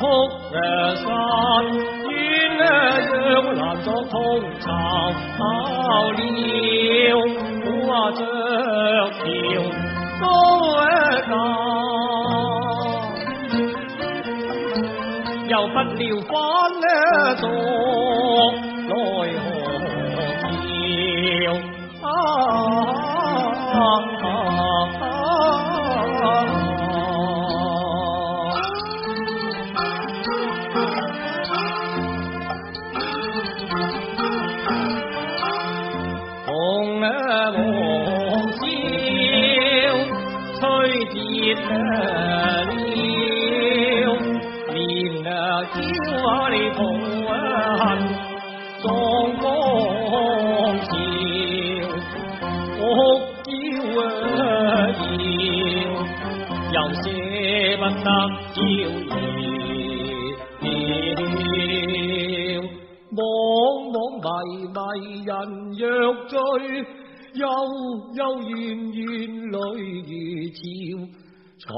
哭泣山，天呢将难作通巢，好了，话着桥都一难，又不料翻呢座。悠悠怨怨泪如潮。沉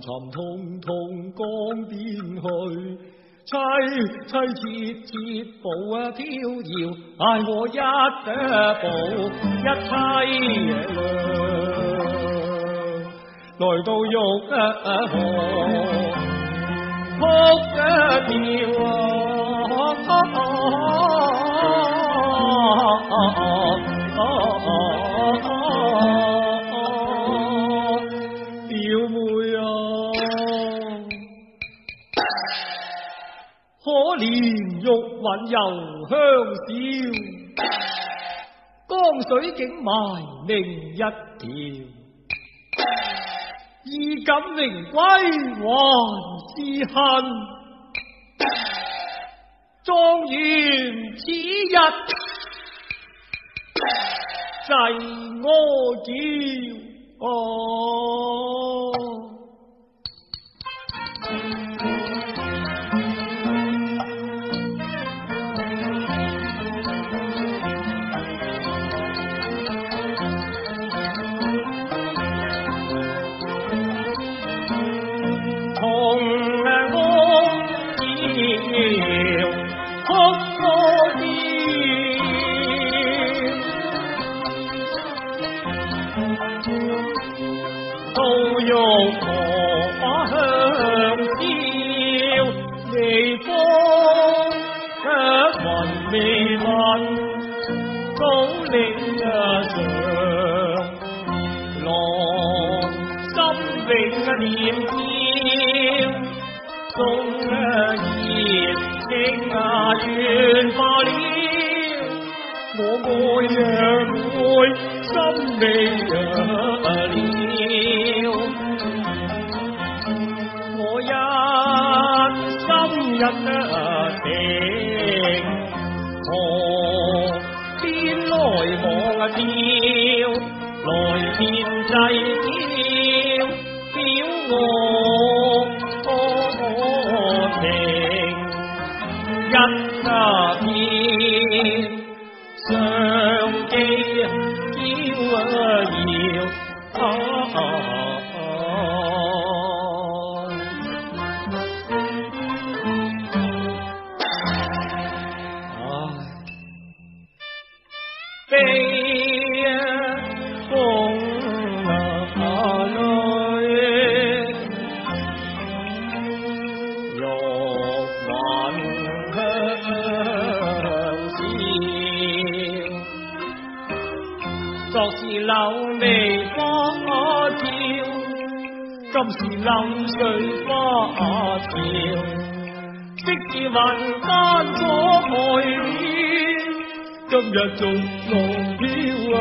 沉痛痛江边去，凄凄切切步啊飘摇，嗌我一步一凄凉，来到玉啊河，哭啊跳啊！ 可怜玉雲遊香消，江水竟埋另一條。衣錦榮歸還是恨，狀元此日祭我叫。哦。bây giờ liêu mỗi giấc sống giấc tiền hồ tiên lôi mộng tiêu lôi tiên chạy tiêu tiêu ngồi Hãy subscribe cho kênh Ghiền Mì Gõ 今是流水花潮。昔是云间所爱恋。今日仲浪飘啊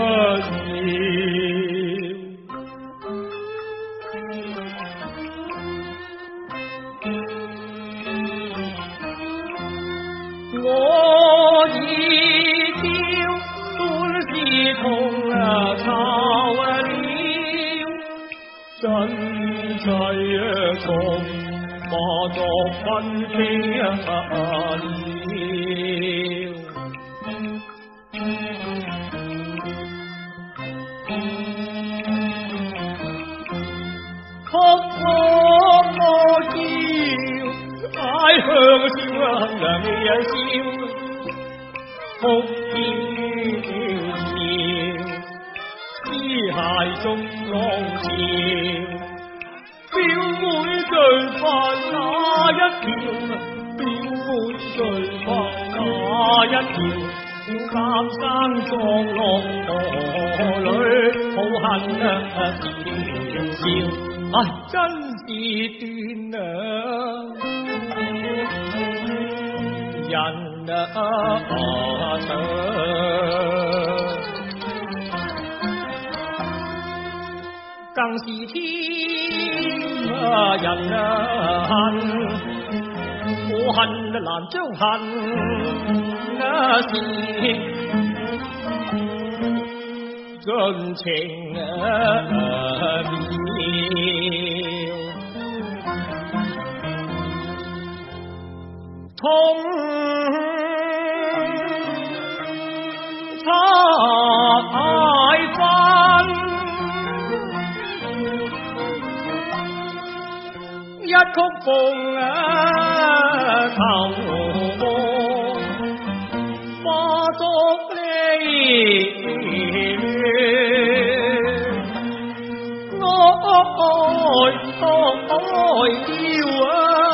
con linh ở liêu khóc có mô chiều ai hương siêu ngàn nghe siêu một 一条。要三生葬落河里，好恨啊！笑笑，唉，真是断啊！人啊長，更是天啊人啊恨。我恨難將恨那是真情妙，痛 Không cùng 爱你啊啊。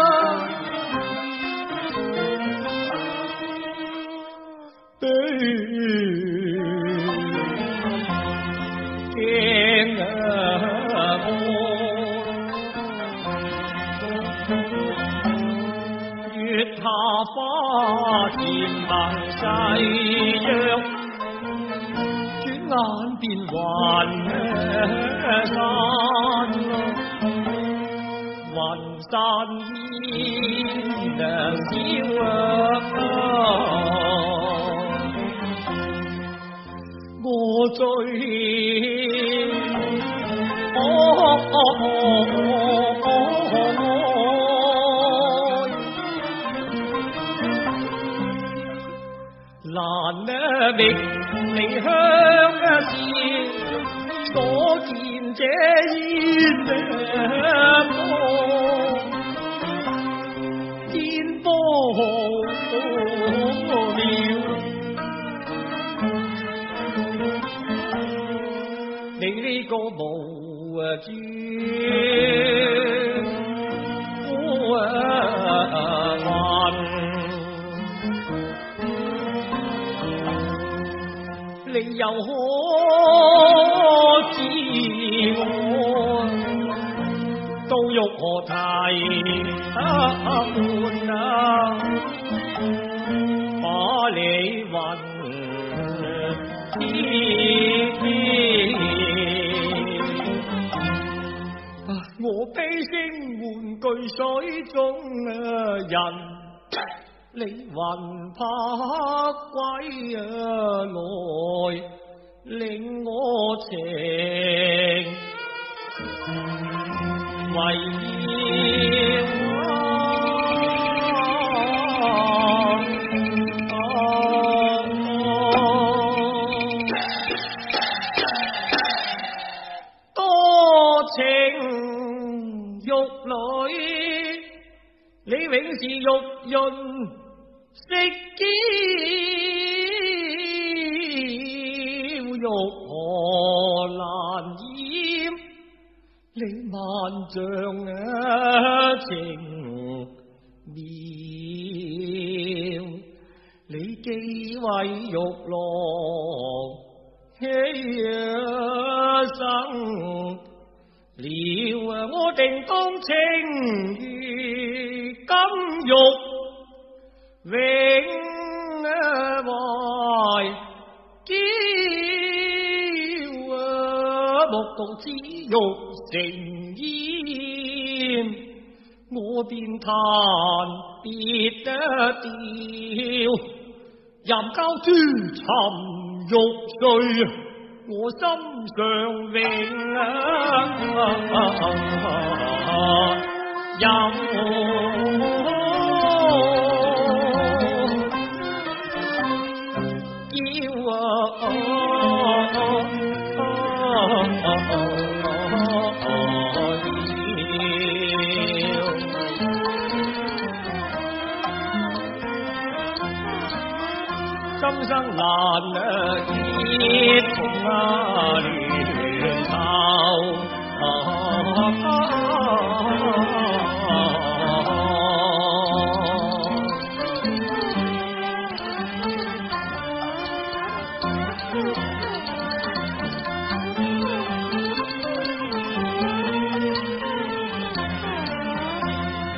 天啊花甜盟誓约，转眼便云散，云散烟凉消我最哦哦哦 難覓離鄉是所见这烟又可知我到玉河堤畔啊，把你云天。我悲声换句水中人。 你魂魄归来，令我情为玉郎牺牲了，我定当情如金玉。永怀娇啊，莫道之欲成烟，我便弹别得调， 任交诸沉欲碎，我心上永啊，任。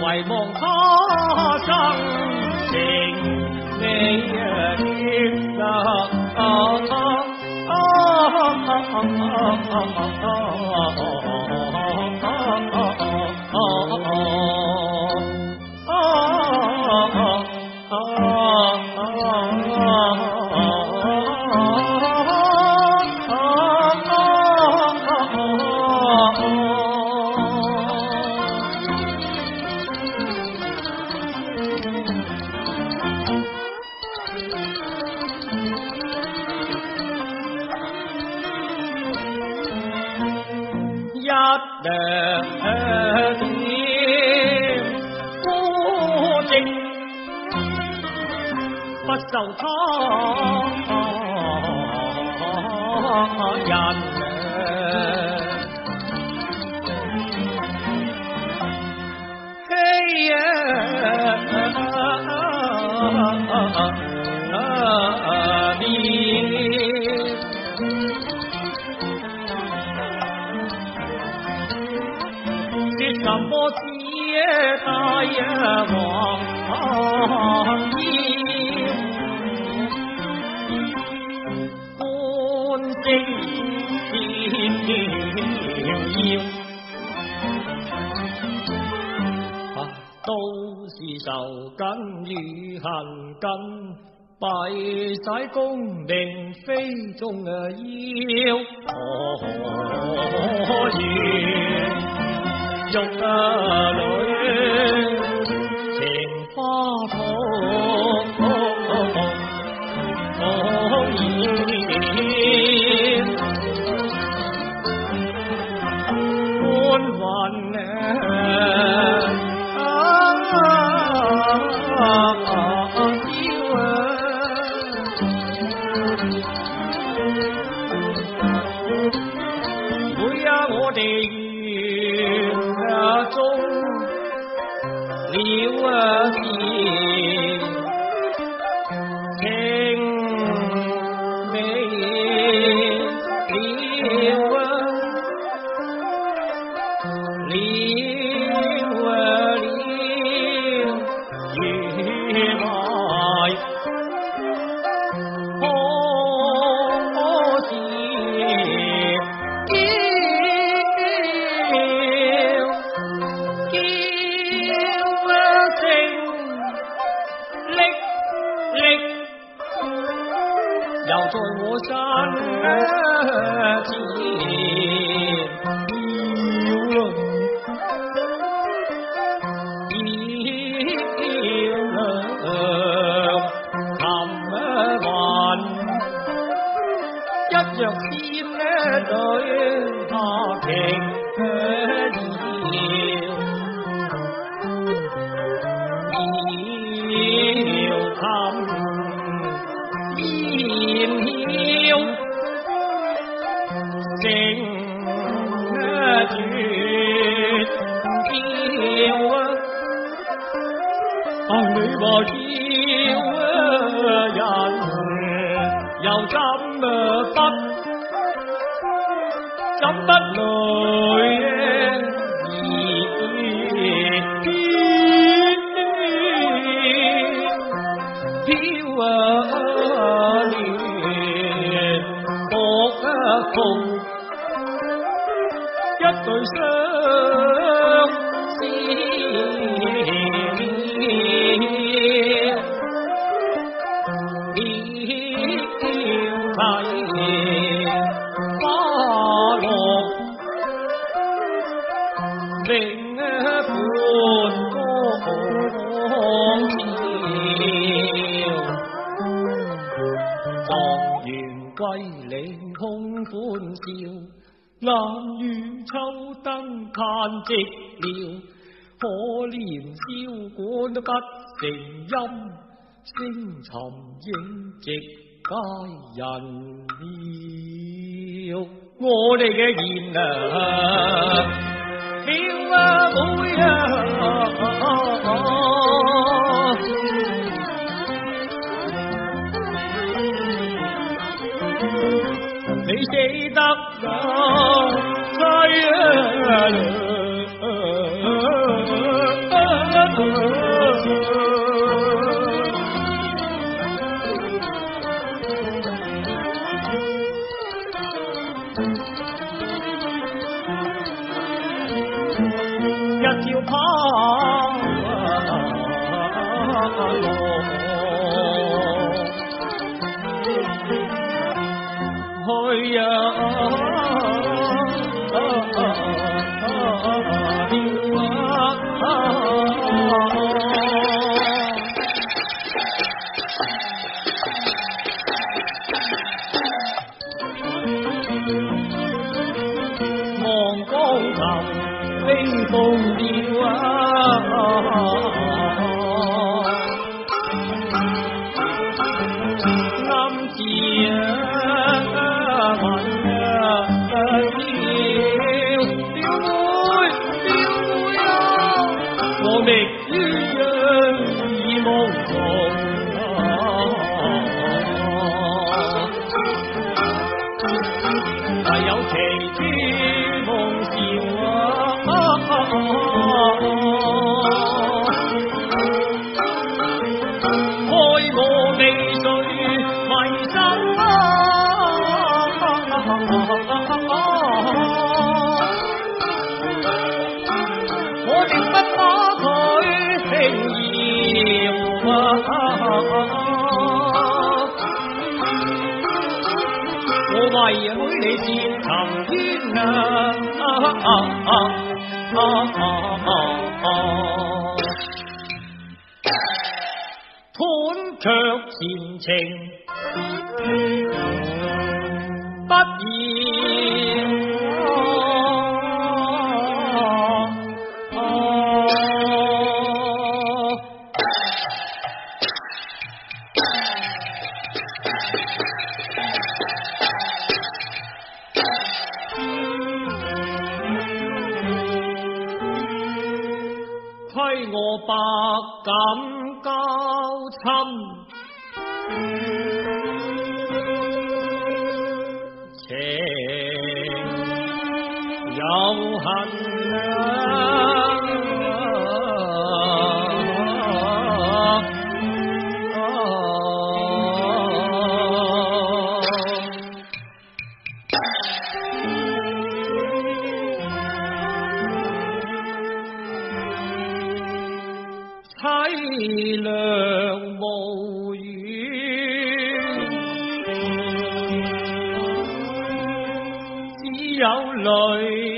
为望他生情。oh, oh, oh, oh. 什么接待呀王爷？要，都是 就根与行根，拜仔功名非中啊妖，欲！女博挑人又怎不怎不累？định buồn cô ôm chiều Tạm duyên cây lên không phun chiều Làm như châu tăng khàn trịch liều Phố liền siêu cuốn cắt tình dâm Sinh thầm dính trịch coi dần yêu Ngô đây cái gì nào? Being love, oh. yeah. make you 为妹你折沉天啊啊啊啊啊啊啊啊判却前情我百感交亲。lời